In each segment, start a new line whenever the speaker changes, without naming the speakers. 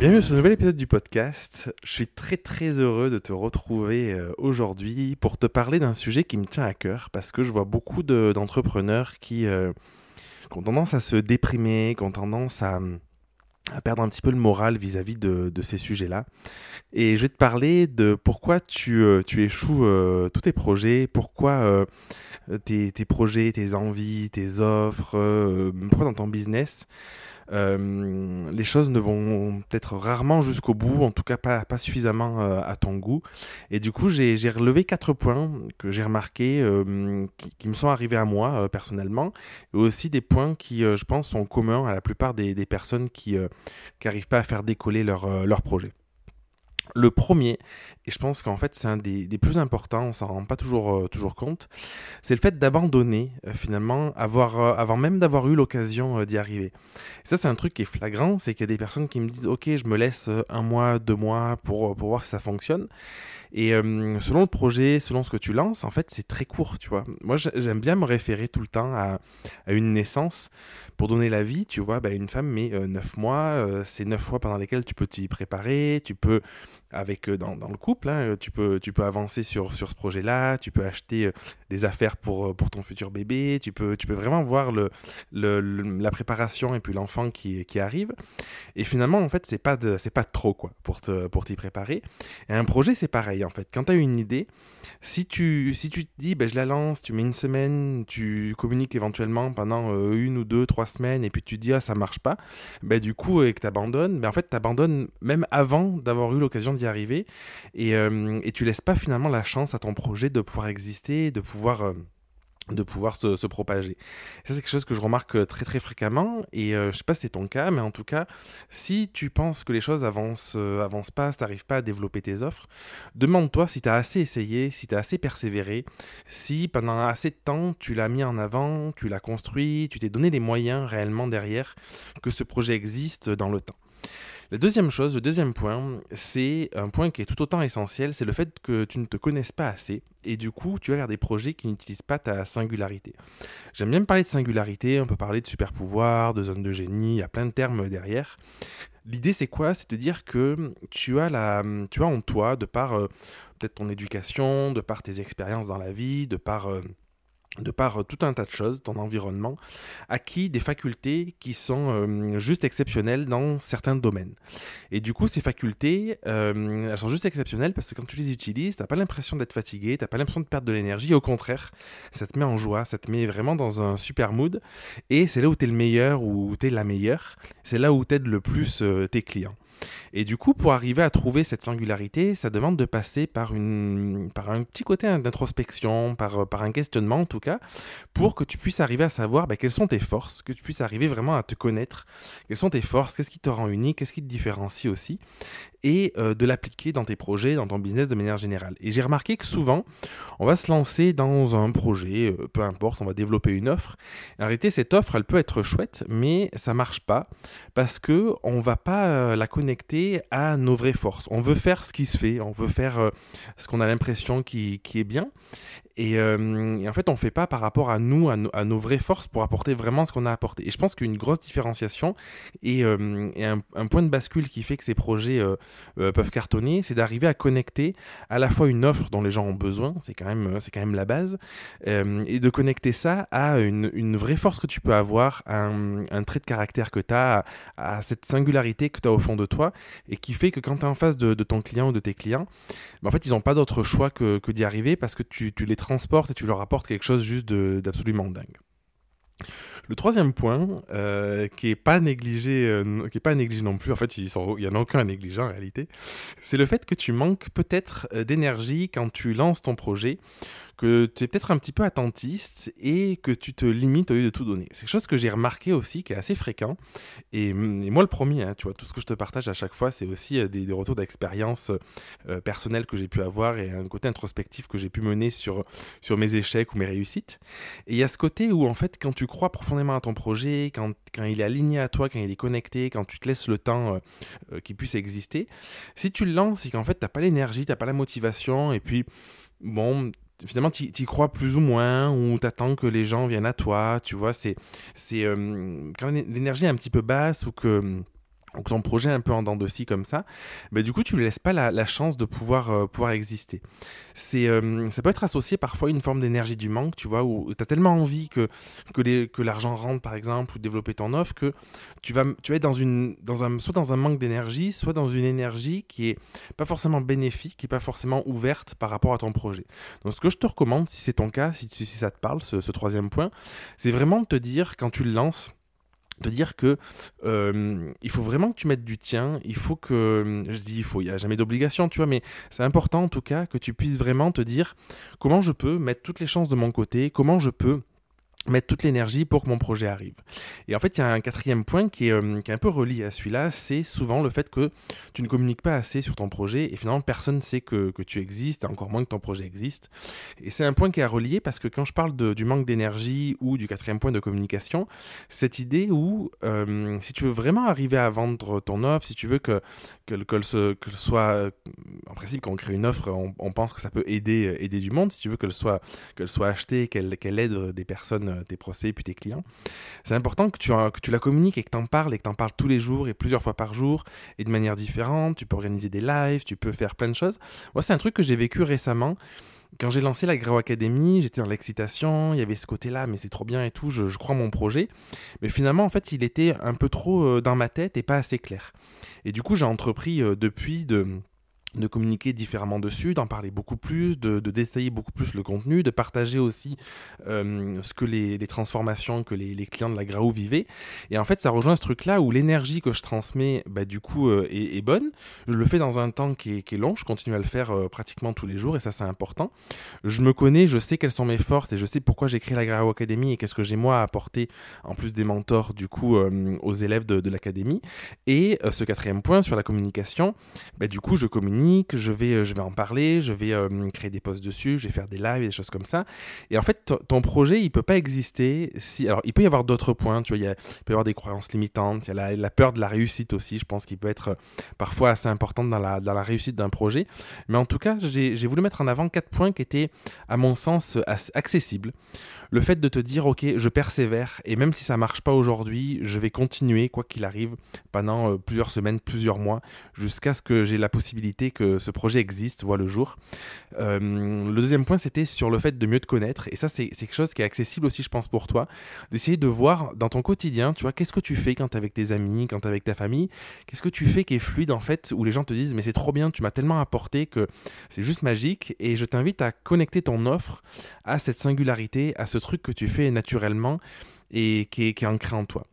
Bienvenue sur ce nouvel épisode du podcast. Je suis très très heureux de te retrouver euh, aujourd'hui pour te parler d'un sujet qui me tient à cœur parce que je vois beaucoup de- d'entrepreneurs qui, euh, qui ont tendance à se déprimer, qui ont tendance à, à perdre un petit peu le moral vis-à-vis de, de ces sujets-là. Et je vais te parler de pourquoi tu, euh, tu échoues tous tes projets, pourquoi tes, tes projets, tes envies, tes offres, pourquoi dans ton business, les choses ne vont peut-être rarement jusqu'au bout, en tout cas pas, suffisamment euh, à ton goût. Et du coup, j'ai relevé quatre points que j'ai remarqués, euh, qui, me sont arrivés à moi euh, personnellement, et aussi des points qui, euh, je pense, sont communs à la plupart des, personnes qui n'arrivent pas à faire décoller euh, leur projet. Le premier, et je pense qu'en fait c'est un des, plus importants, on s'en rend pas toujours, euh, toujours compte, c'est le fait d'abandonner euh, finalement avoir, euh, avant même d'avoir eu l'occasion d'y arriver. Et ça c'est un truc qui est flagrant, c'est qu'il y a des personnes qui me disent ok je me laisse un mois, deux mois pour, pour voir si ça fonctionne. Et selon le projet, selon ce que tu lances, en fait c'est très court, tu vois. Moi j'ai- j'aime bien me référer tout le temps à, une naissance pour donner la vie, tu vois, bah, une femme met neuf mois, c'est neuf mois pendant lesquels tu peux t'y préparer, tu peux avec euh, dans, dans le couple, hein, euh, tu peux avancer sur sur ce projet-là, tu peux acheter euh, des affaires pour euh, pour ton futur bébé, tu peux tu peux vraiment voir le, le- la préparation et puis l'enfant qui qui arrive. Et finalement en fait c'est pas pas trop quoi pour te pour t'y préparer. Et un projet c'est pareil en fait. Quand tu as une idée, si tu si tu te dis ben je la lance, tu mets une semaine, tu communiques éventuellement pendant euh, une ou deux trois semaines et puis tu dis ah ça marche pas, ben du coup et que tu abandonnes, ben en fait tu abandonnes même avant d'avoir eu l'occasion d'y arriver et, euh, et tu laisses pas finalement la chance à ton projet de pouvoir exister, de pouvoir euh, de pouvoir se, propager. Ça, c'est quelque chose que je remarque euh, très très fréquemment et euh, je sais pas si c'est ton cas, mais en tout cas, si tu penses que les choses avancent, euh, avancent pas, si t'arrives pas à développer tes offres, demande-toi si tu as assez essayé, si tu as assez persévéré, si pendant assez de temps tu l'as mis en avant, tu l'as construit, tu t'es donné les moyens réellement derrière que ce projet existe dans le temps. La deuxième chose, le deuxième point, c'est un point qui est tout autant essentiel, c'est le fait que tu ne te connaisses pas assez et du coup tu vas vers des projets qui n'utilisent pas ta singularité. J'aime bien parler de singularité, on peut parler de super pouvoir, de zone de génie, il y a plein de termes derrière. L'idée c'est quoi? C'est de dire que tu as, la, tu as en toi, de par euh, peut-être ton éducation, de par tes expériences dans la vie, de par... euh, de par euh, tout un tas de choses, ton environnement, acquis des facultés qui sont euh, juste exceptionnelles dans certains domaines. Et du coup, ces facultés, euh, elles sont juste exceptionnelles parce que quand tu les utilises, t'as pas l'impression d'être fatigué, t'as pas l'impression de perdre de l'énergie, au contraire, ça te met en joie, ça te met vraiment dans un super mood, et c'est là où t'es le meilleur ou t'es la meilleure, c'est là où t'aides le plus tes clients. Et du coup, pour arriver à trouver cette singularité, ça demande de passer par, une, par un petit côté d'introspection, par, par un questionnement en tout cas, pour que tu puisses arriver à savoir bah, quelles sont tes forces, que tu puisses arriver vraiment à te connaître, quelles sont tes forces, qu'est-ce qui te rend unique, qu'est-ce qui te différencie aussi, et euh, de l'appliquer dans tes projets, dans ton business de manière générale. Et j'ai remarqué que souvent, on va se lancer dans un projet, euh, peu importe, on va développer une offre. En réalité, cette offre, elle peut être chouette, mais ça marche pas parce que on va pas euh, la connecter à nos vraies forces. On veut faire ce qui se fait, on veut faire euh, ce qu'on a l'impression qui, qui est bien. Et, euh, en fait, on fait pas par rapport à nous, à, no- à nos vraies forces pour apporter vraiment ce qu'on a apporté. Et je pense qu'une grosse différenciation et, euh, un, point de bascule qui fait que ces projets peuvent cartonner, c'est d'arriver à connecter à la fois une offre dont les gens ont besoin, c'est quand même, quand même la base, et de connecter ça à une, vraie force que tu peux avoir, à un, trait de caractère que tu as, à, à cette singularité que tu as au fond de toi, et qui fait que quand tu es en face de, ton client ou de tes clients, ben, en fait, ils n'ont pas d'autre choix que, d'y arriver parce que tu, les transportes et tu leur apportes quelque chose juste d'absolument dingue. Le troisième point, euh, qui est pas négligé, euh, est pas négligé non plus, en fait, il y en a aucun à négliger en réalité, c'est le fait que tu manques peut-être euh, d'énergie quand tu lances ton projet, que tu es peut-être un petit peu attentiste et que tu te limites au lieu de tout donner. C'est quelque chose que j'ai remarqué aussi, qui est assez fréquent. Et, et moi, le premier, hein, tu vois, tout ce que je te partage à chaque fois, c'est aussi euh, des, retours d'expérience euh, personnelle que j'ai pu avoir et un côté introspectif que j'ai pu mener sur, sur mes échecs ou mes réussites. Et il y a ce côté où, en fait, quand tu crois profondément à ton projet, quand, quand il est aligné à toi, quand il est connecté, quand tu te laisses le temps euh, euh, qu'il puisse exister, si tu le lances et qu'en fait, tu n'as pas l'énergie, tu n'as pas la motivation, et puis, bon, finalement, tu y crois plus ou moins, ou tu attends que les gens viennent à toi, tu vois, c'est c'est euh, quand l'énergie est un petit peu basse ou que ou ton projet un peu en dents de scie comme ça, bah, du coup tu ne laisses pas la, chance de pouvoir, euh, pouvoir exister. C'est, euh, ça peut être associé parfois à une forme d'énergie du manque, tu vois, où tu as tellement envie que, que, que l'argent rentre par exemple, ou développer ton offre, que tu vas, tu vas être dans une, dans un, soit dans un manque d'énergie, soit dans une énergie qui est pas forcément bénéfique, qui est pas forcément ouverte par rapport à ton projet. Donc ce que je te recommande, si c'est ton cas, si, ça te parle, ce troisième point, c'est vraiment de te dire quand tu le lances, de dire que euh, il faut vraiment que tu mettes du tien, il faut que, je dis il faut, il n'y a jamais d'obligation, tu vois, mais c'est important en tout cas que tu puisses vraiment te dire comment je peux mettre toutes les chances de mon côté, comment je peux mettre toute l'énergie pour que mon projet arrive. Et en fait, il y a un quatrième point qui est, euh, qui est un peu relié à celui-là, c'est souvent le fait que tu ne communiques pas assez sur ton projet et finalement personne ne sait que, que tu existes, encore moins que ton projet existe. Et c'est un point qui est à relier parce que quand je parle de, du manque d'énergie ou du quatrième point de communication, cette idée où euh, si tu veux vraiment arriver à vendre ton offre, si tu veux que, que, que, ce, que soit, en principe quand on crée une offre, on, pense que ça peut aider, aider du monde, si tu veux qu'elle soit, qu'elle soit achetée, qu'elle qu'elle aide des personnes euh, tes prospects et puis tes clients. C'est important que tu, que tu la communiques et que tu en parles et que tu en parles tous les jours et plusieurs fois par jour et de manière différente. Tu peux organiser des lives, tu peux faire plein de choses. Moi, c'est un truc que j'ai vécu récemment. Quand j'ai lancé la Grau Academy, j'étais dans l'excitation, il y avait ce côté-là, mais c'est trop bien et tout, je, je, crois mon projet. Mais finalement, en fait, il était un peu trop euh, dans ma tête et pas assez clair. Et du coup, j'ai entrepris euh, depuis de de communiquer différemment dessus, d'en parler beaucoup plus, de, détailler beaucoup plus le contenu, de partager aussi euh, ce que les, transformations que les, clients de la Graou vivaient. Et en fait, ça rejoint ce truc-là où l'énergie que je transmets, bah, du coup, euh, est, bonne. Je le fais dans un temps qui est, long, je continue à le faire euh, pratiquement tous les jours, et ça, c'est important. Je me connais, je sais quelles sont mes forces, et je sais pourquoi j'ai créé la Graou Academy, et qu'est-ce que j'ai moi à apporter, en plus des mentors, du coup, aux élèves de, de l'académie. Et ce quatrième point sur la communication, bah, du coup, je communique je vais, euh, je vais en parler, je vais euh, créer des posts dessus, je vais faire des lives, des choses comme ça. Et en fait, ton projet, il peut pas exister. Alors, il peut y avoir d'autres points, tu vois, il, peut y avoir des croyances limitantes, il y a la, peur de la réussite aussi, je pense qu'il peut être euh, parfois assez importante dans la, dans la réussite d'un projet. Mais en tout cas, j'ai voulu mettre en avant quatre points qui étaient, à mon sens, accessibles le fait de te dire, ok, je persévère, et même si ça marche pas aujourd'hui, je vais continuer, quoi qu'il arrive, pendant plusieurs semaines, plusieurs mois, jusqu'à ce que j'ai la possibilité que ce projet existe, voit le jour. Euh, le deuxième point, c'était sur le fait de mieux te connaître, et ça, c'est quelque chose qui est accessible aussi, je pense, pour toi, d'essayer de voir dans ton quotidien, tu vois, qu'est-ce que tu fais quand tu es avec tes amis, quand tu es avec ta famille, qu'est-ce que tu fais qui est fluide, en fait, où les gens te disent, mais c'est trop bien, tu m'as tellement apporté que c'est juste magique, et je t'invite à connecter ton offre à cette singularité, à ce truc que tu fais naturellement et qui qui est ancré en toi.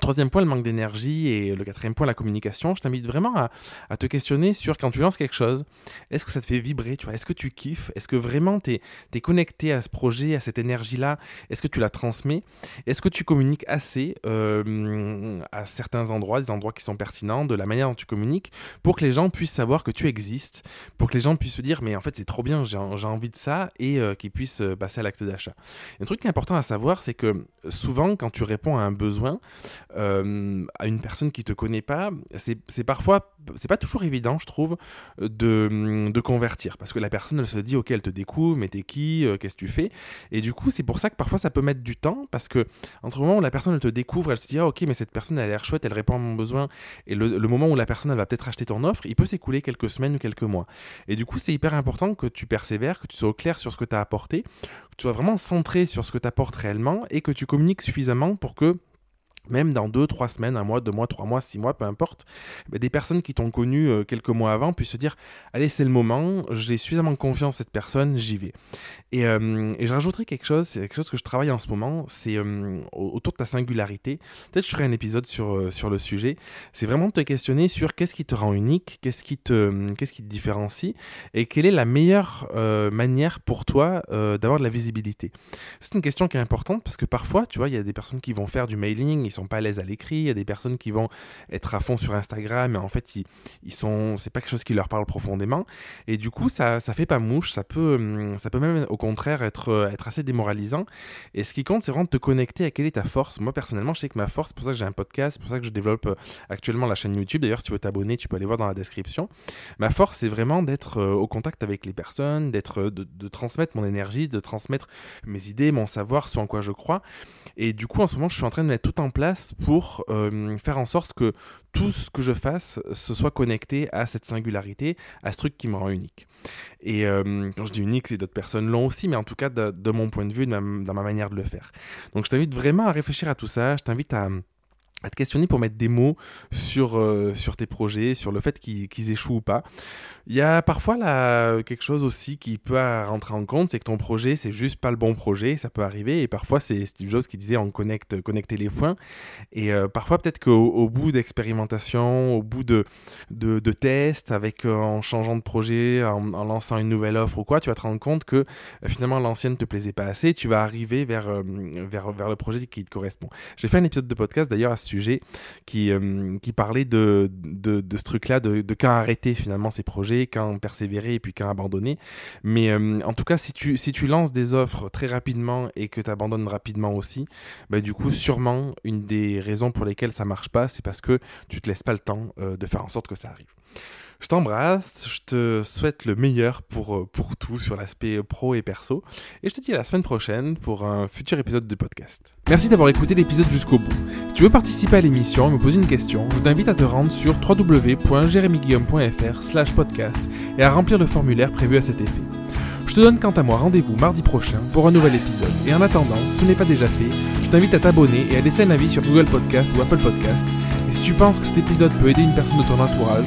Troisième point, le manque d'énergie. Et le quatrième point, la communication. Je t'invite vraiment à, te questionner sur quand tu lances quelque chose, est-ce que ça te fait vibrer tu vois? Est-ce que tu kiffes? Est-ce que vraiment tu es, connecté à ce projet, à cette énergie-là? Est-ce que tu la transmets? Est-ce que tu communiques assez euh, à certains endroits, des endroits qui sont pertinents, de la manière dont tu communiques, pour que les gens puissent savoir que tu existes, pour que les gens puissent se dire, mais en fait c'est trop bien, j'ai envie de ça, et euh, qu'ils puissent euh, passer à l'acte d'achat. Un truc qui est important à savoir, c'est que souvent quand tu réponds à un besoin, euh, à une personne qui te connaît pas, c'est parfois, c'est pas toujours évident, je trouve, de, convertir. Parce que la personne, elle se dit, ok, elle te découvre, mais t'es qui, euh, qu'est-ce que tu fais? Et du coup, c'est pour ça que parfois ça peut mettre du temps, parce que entre le moment où la personne, elle te découvre, elle se dit, ah, ok, mais cette personne, elle a l'air chouette, elle répond à mon besoin, et le, le moment où la personne, elle va peut-être acheter ton offre, il peut s'écouler quelques semaines ou quelques mois. Et du coup, c'est hyper important que tu persévères, que tu sois au clair sur ce que tu as apporté, que tu sois vraiment centré sur ce que tu apportes réellement, et que tu communiques suffisamment pour que même dans deux, trois semaines, un mois, deux mois, trois mois, six mois, peu importe, des personnes qui t'ont connu euh, quelques mois avant puissent se dire Allez, c'est le moment, j'ai suffisamment confiance en cette personne, j'y vais. Et, euh, et je rajouterai quelque chose, c'est quelque chose que je travaille en ce moment, c'est euh, autour de ta singularité. Peut-être je ferai un épisode sur, sur le sujet. C'est vraiment de te questionner sur qu'est-ce qui te rend unique, qu'est-ce qui, te, qui te différencie et quelle est la meilleure manière pour toi d'avoir de la visibilité. C'est une question qui est importante parce que parfois, tu vois, il y a des personnes qui vont faire du mailing, sont pas à l'aise à l'écrit, il y a des personnes qui vont être à fond sur Instagram, mais en fait, ils, ils sont, c'est pas quelque chose qui leur parle profondément. Et du coup, ça, ça fait pas mouche, ça peut, hum, ça peut même au contraire être, euh, être assez démoralisant. Et ce qui compte, c'est vraiment de te connecter à quelle est ta force. Moi, personnellement, je sais que ma force, c'est pour ça que j'ai un podcast, c'est pour ça que je développe euh, actuellement la chaîne YouTube. D'ailleurs, si tu veux t'abonner, tu peux aller voir dans la description. Ma force, c'est vraiment d'être euh, au contact avec les personnes, d'être, de, de transmettre mon énergie, de transmettre mes idées, mon savoir, ce en quoi je crois. Et du coup, en ce moment, je suis en train de mettre tout en place pour euh, faire en sorte que tout ce que je fasse se soit connecté à cette singularité, à ce truc qui me rend unique. Et euh, quand je dis unique, c'est d'autres personnes l'ont aussi, mais en tout cas de, mon point de vue, dans ma manière de le faire. Donc je t'invite vraiment à réfléchir à tout ça, je t'invite à à te questionner pour mettre des mots sur, euh, sur tes projets, sur le fait qu'ils échouent ou pas. Il y a parfois quelque chose aussi qui peut rentrer en compte, c'est que ton projet, c'est juste pas le bon projet, ça peut arriver, et parfois c'est Steve Jobs qui disait on connecte, connecter les points, et euh, parfois peut-être qu'au au bout d'expérimentation, au bout de, de, tests, avec, euh, en changeant de projet, en, lançant une nouvelle offre ou quoi, tu vas te rendre compte que finalement l'ancienne te plaisait pas assez, tu vas arriver vers, vers le projet qui te correspond. J'ai fait un épisode de podcast d'ailleurs à ce sujet qui, euh, qui parlait de, de, ce truc-là, de, de, quand arrêter finalement ces projets, quand persévérer et puis quand abandonner. Mais euh, en tout cas, si tu, si tu lances des offres très rapidement et que tu abandonnes rapidement aussi, bah, du coup, sûrement, une des raisons pour lesquelles ça marche pas, c'est parce que tu te laisses pas le temps euh, de faire en sorte que ça arrive. Je t'embrasse, je te souhaite le meilleur pour, euh, pour tout sur l'aspect pro et perso, et je te dis à la semaine prochaine pour un futur épisode de podcast. Merci d'avoir écouté l'épisode jusqu'au bout. Si tu veux participer à l'émission et me poser une question, je t'invite à te rendre sur www.jeremyguillaume.fr slash podcast et à remplir le formulaire prévu à cet effet. Je te donne quant à moi rendez-vous mardi prochain pour un nouvel épisode. Et en attendant, si ce n'est pas déjà fait, je t'invite à t'abonner et à laisser un avis sur Google Podcast ou Apple Podcast. Et si tu penses que cet épisode peut aider une personne de ton entourage,